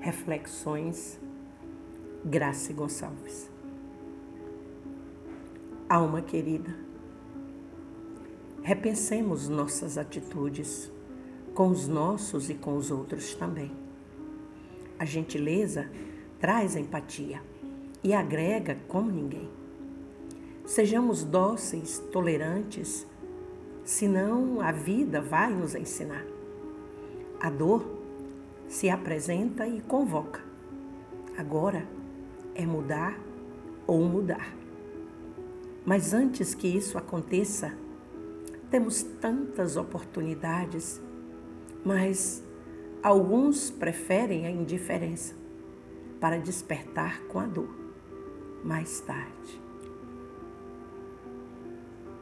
Reflexões Graça Gonçalves. Alma querida, repensemos nossas atitudes com os nossos e com os outros também. A gentileza traz empatia e agrega como ninguém. Sejamos dóceis, tolerantes, senão a vida vai nos ensinar. A dor se apresenta e convoca. Agora é mudar ou mudar. Mas antes que isso aconteça, temos tantas oportunidades, mas alguns preferem a indiferença para despertar com a dor mais tarde.